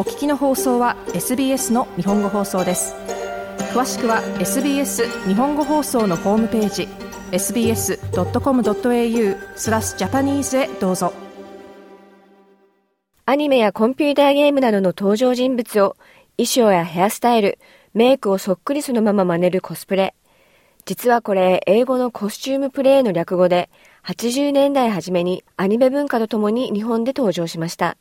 お聞きの放送は SBS の日本語放送です詳しくは SBS 日本語放送のホームページ sbs.com.au スラスジャパニーズへどうぞアニメやコンピューターゲームなどの登場人物を衣装やヘアスタイル、メイクをそっくりそのまま真似るコスプレ。実はこれ、英語のコスチュームプレイの略語で、80年代初めにアニメ文化とともに日本で登場しました。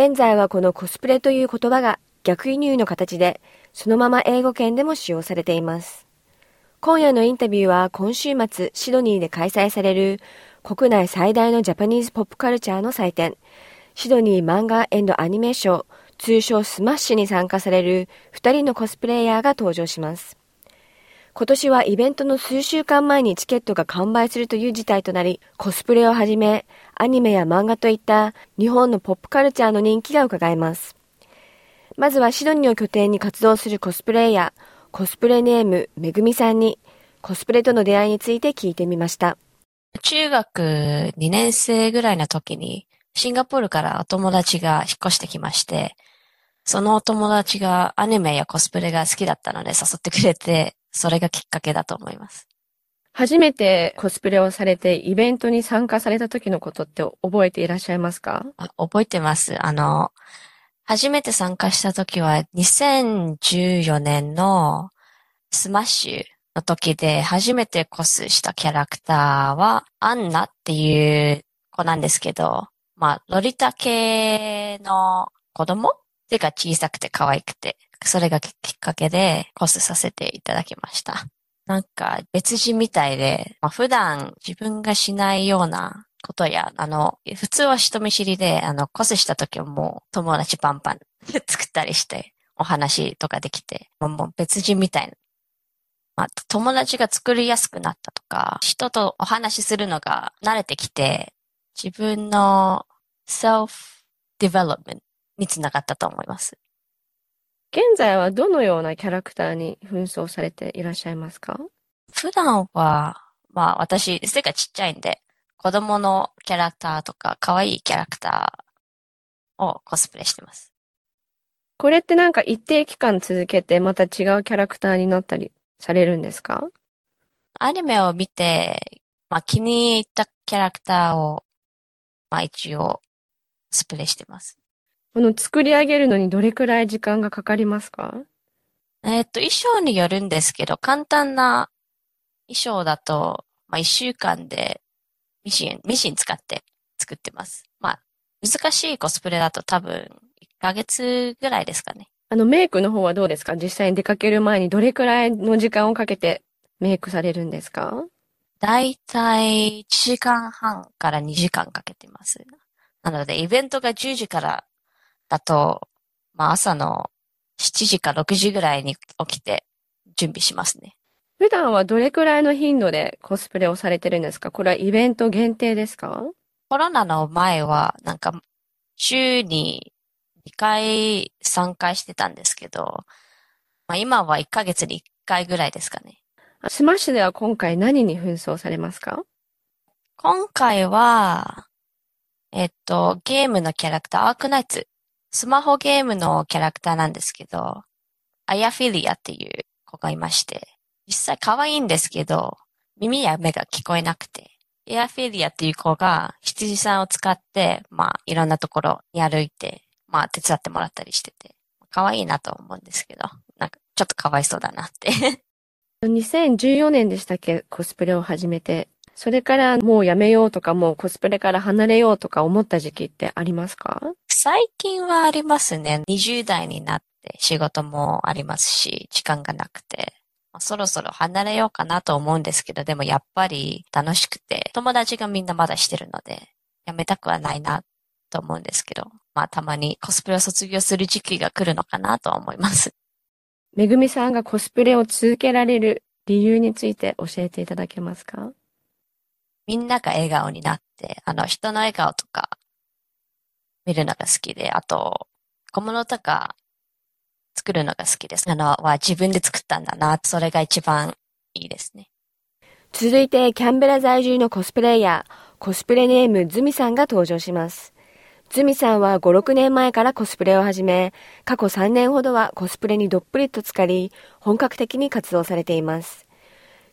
現在はこのコスプレという言葉が逆輸入の形で、そのまま英語圏でも使用されています。今夜のインタビューは今週末シドニーで開催される国内最大のジャパニーズポップカルチャーの祭典、シドニー漫画アニメーション、通称スマッシュに参加される2人のコスプレイヤーが登場します。今年はイベントの数週間前にチケットが完売するという事態となり、コスプレをはじめ、アニメや漫画といった日本のポップカルチャーの人気が伺えます。まずはシドニーを拠点に活動するコスプレイヤー、コスプレネームめぐみさんに、コスプレとの出会いについて聞いてみました。中学2年生ぐらいの時に、シンガポールからお友達が引っ越してきまして、そのお友達がアニメやコスプレが好きだったので誘ってくれて、それがきっかけだと思います。初めてコスプレをされてイベントに参加された時のことって覚えていらっしゃいますか？覚えてます。あの、初めて参加した時は2014年のスマッシュの時で初めてコスしたキャラクターはアンナっていう子なんですけど、まあ、ロリタ系の子供？手が小さくて可愛くて、それがきっかけでコスさせていただきました。なんか別人みたいで、まあ、普段自分がしないようなことや、あの、普通は人見知りで、あの、コスした時はもう友達パンパン作ったりして、お話とかできて、もう別人みたいな。まあ、友達が作りやすくなったとか、人とお話しするのが慣れてきて、自分の self-development につながったと思います。現在はどのようなキャラクターに紛争されていらっしゃいますか？普段は、まあ私、背がちっちゃいんで、子供のキャラクターとか、可愛いキャラクターをコスプレしてます。これってなんか一定期間続けてまた違うキャラクターになったりされるんですか？アニメを見て、まあ気に入ったキャラクターを、まあ一応、スプレーしてます。この作り上げるのにどれくらい時間がかかりますか？えっと、衣装によるんですけど、簡単な衣装だと、まあ、一週間でミシン、ミシン使って作ってます。まあ、難しいコスプレだと多分、1ヶ月ぐらいですかね。あの、メイクの方はどうですか？実際に出かける前にどれくらいの時間をかけてメイクされるんですか？だいたい1時間半から2時間かけてます。なので、イベントが10時からだと、まあ朝の7時か6時ぐらいに起きて準備しますね。普段はどれくらいの頻度でコスプレをされてるんですか？これはイベント限定ですか？コロナの前はなんか週に2回3回してたんですけど、まあ、今は1ヶ月に1回ぐらいですかね。スマッシュでは今回何に扮装されますか？今回は、えっと、ゲームのキャラクター、アークナイツスマホゲームのキャラクターなんですけど、アヤフィリアっていう子がいまして、実際可愛いんですけど、耳や目が聞こえなくて、アヤフィリアっていう子が羊さんを使って、まあ、いろんなところに歩いて、まあ、手伝ってもらったりしてて、可愛いなと思うんですけど、なんか、ちょっとかわいそうだなって。2014年でしたっけ？コスプレを始めて。それからもうやめようとかもうコスプレから離れようとか思った時期ってありますか？最近はありますね。20代になって仕事もありますし、時間がなくて。そろそろ離れようかなと思うんですけど、でもやっぱり楽しくて、友達がみんなまだしてるので、やめたくはないなと思うんですけど、まあたまにコスプレを卒業する時期が来るのかなとは思います。めぐみさんがコスプレを続けられる理由について教えていただけますか？みんなが笑顔になって、あの人の笑顔とか見るのが好きで、あと、小物とか作るのが好きです。あの、は自分で作ったんだな。それが一番いいですね。続いて、キャンベラ在住のコスプレイヤー、コスプレネームズミさんが登場します。ズミさんは5、6年前からコスプレを始め、過去3年ほどはコスプレにどっぷりと浸かり、本格的に活動されています。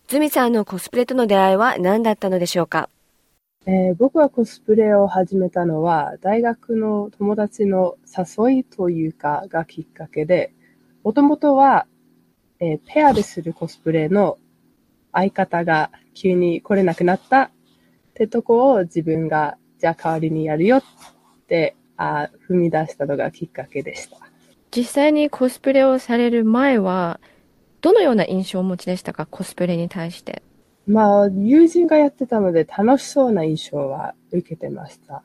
ズミさんのコスプレとの出会いは何だったのでしょうか？えー、僕はコスプレを始めたのは、大学の友達の誘いというかがきっかけで、もともとは、えー、ペアでするコスプレの相方が急に来れなくなったってとこを自分が、じゃあ代わりにやるよってあ踏み出したのがきっかけでした。実際にコスプレをされる前は、どのような印象をお持ちでしたか、コスプレに対して。まあ、友人がやってたので楽しそうな印象は受けてました。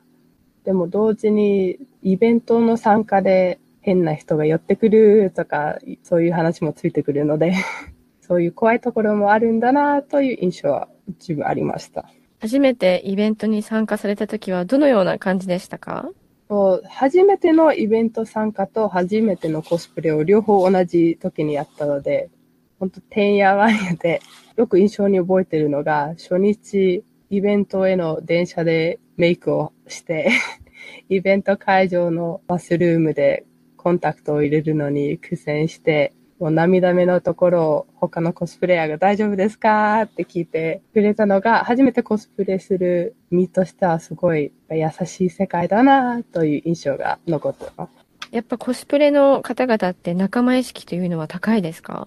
でも同時にイベントの参加で変な人が寄ってくるとか、そういう話もついてくるので そういう怖いところもあるんだなという印象は一部ありました。初めてイベントに参加された時はどのような感じでしたか？初めてのイベント参加と初めてのコスプレを両方同じ時にやったので、本当てんやわんやで、よく印象に覚えてるのが、初日、イベントへの電車でメイクをして イベント会場のバスルームでコンタクトを入れるのに苦戦して、もう涙目のところを他のコスプレイヤーが大丈夫ですかって聞いてくれたのが、初めてコスプレする身としてはすごい優しい世界だなという印象が残ってます。やっぱコスプレの方々って仲間意識というのは高いですか？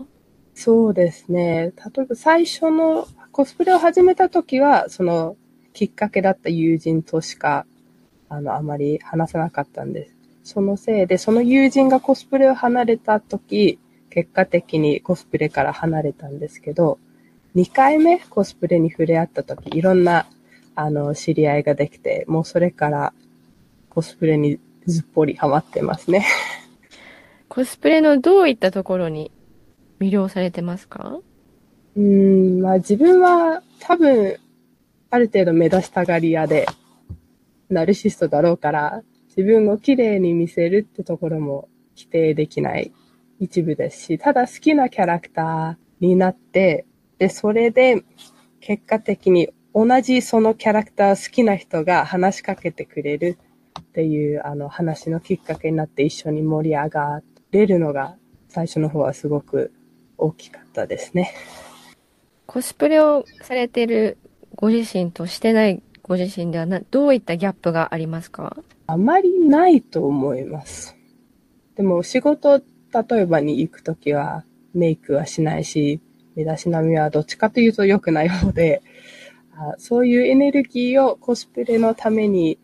そうですね。例えば最初のコスプレを始めた時は、そのきっかけだった友人としか、あの、あまり話さなかったんです。そのせいで、その友人がコスプレを離れた時、結果的にコスプレから離れたんですけど、2回目コスプレに触れ合った時、いろんな、あの、知り合いができて、もうそれからコスプレにずっぽりハマってますね。コスプレのどういったところに魅了されてますか？うん、まあ自分は多分、ある程度目指したがり屋で、ナルシストだろうから、自分を綺麗に見せるってところも否定できない一部ですし、ただ好きなキャラクターになって、で、それで結果的に同じそのキャラクター好きな人が話しかけてくれるっていうあの話のきっかけになって一緒に盛り上がれるのが最初の方はすごく大きかったですね。コスプレをされているご自身としてないご自身ではなどういったギャップがありますか？あまりないと思います。でも仕事、例えばに行くときはメイクはしないし、身だしなみはどっちかというと良くない方で、あそういうエネルギーをコスプレのために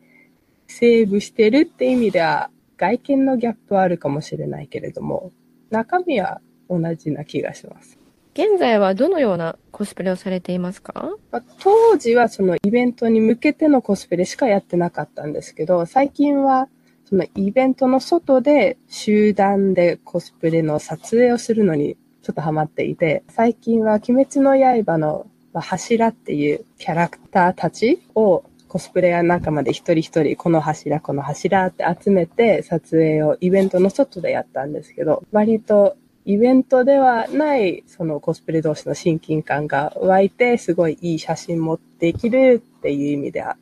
セーブしてるって意味では外見のギャップはあるかもしれないけれども、中身は同じな気がします。現在はどのようなコスプレをされていますか？当時はそのイベントに向けてのコスプレしかやってなかったんですけど、最近はそのイベントの外で集団でコスプレの撮影をするのにちょっとハマっていて、最近は鬼滅の刃の柱っていうキャラクターたちをコスプレヤー仲間で一人一人この柱この柱って集めて撮影をイベントの外でやったんですけど、割とイベントではないそのコスプレ同士の親近感が湧いて、すごいいい写真もできるっていう意味では、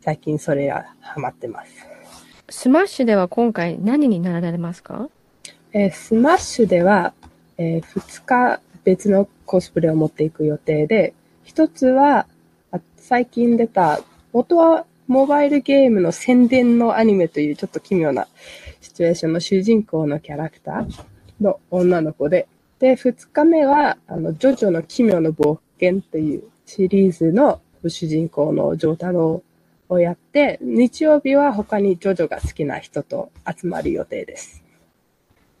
最近それはハマってます。スマッシュでは今回何になられますか？えー、スマッシュでは、えー、2日別のコスプレを持っていく予定で、一つは最近出た、元はモバイルゲームの宣伝のアニメというちょっと奇妙なシチュエーションの主人公のキャラクター。の女の子で、で、二日目は、あの、ジョジョの奇妙な冒険っていうシリーズの主人公のジョータロウをやって、日曜日は他にジョジョが好きな人と集まる予定です。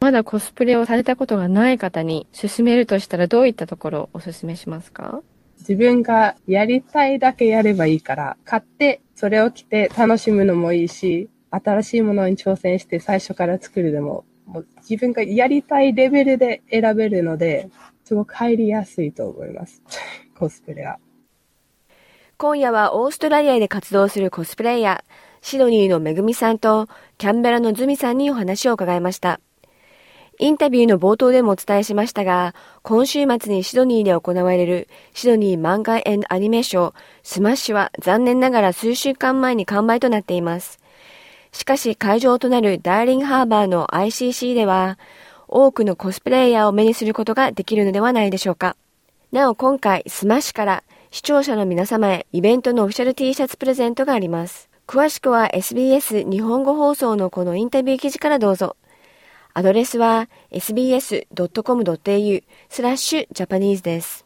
まだコスプレをされたことがない方に勧めるとしたらどういったところをお勧めしますか？自分がやりたいだけやればいいから、買ってそれを着て楽しむのもいいし、新しいものに挑戦して最初から作るでももう自分がやりたいレベルで選べるので、すごく入りやすいと思います。コスプレは。今夜はオーストラリアで活動するコスプレイヤー、シドニーのめぐみさんとキャンベラのズミさんにお話を伺いました。インタビューの冒頭でもお伝えしましたが、今週末にシドニーで行われるシドニー漫画アニメーショースマッシュは残念ながら数週間前に完売となっています。しかし会場となるダーリンハーバーの ICC では、多くのコスプレイヤーを目にすることができるのではないでしょうか。なお今回、スマッシュから視聴者の皆様へイベントのオフィシャル T シャツプレゼントがあります。詳しくは SBS 日本語放送のこのインタビュー記事からどうぞ。アドレスは sbs.com.au スラッシュジャパニーズです。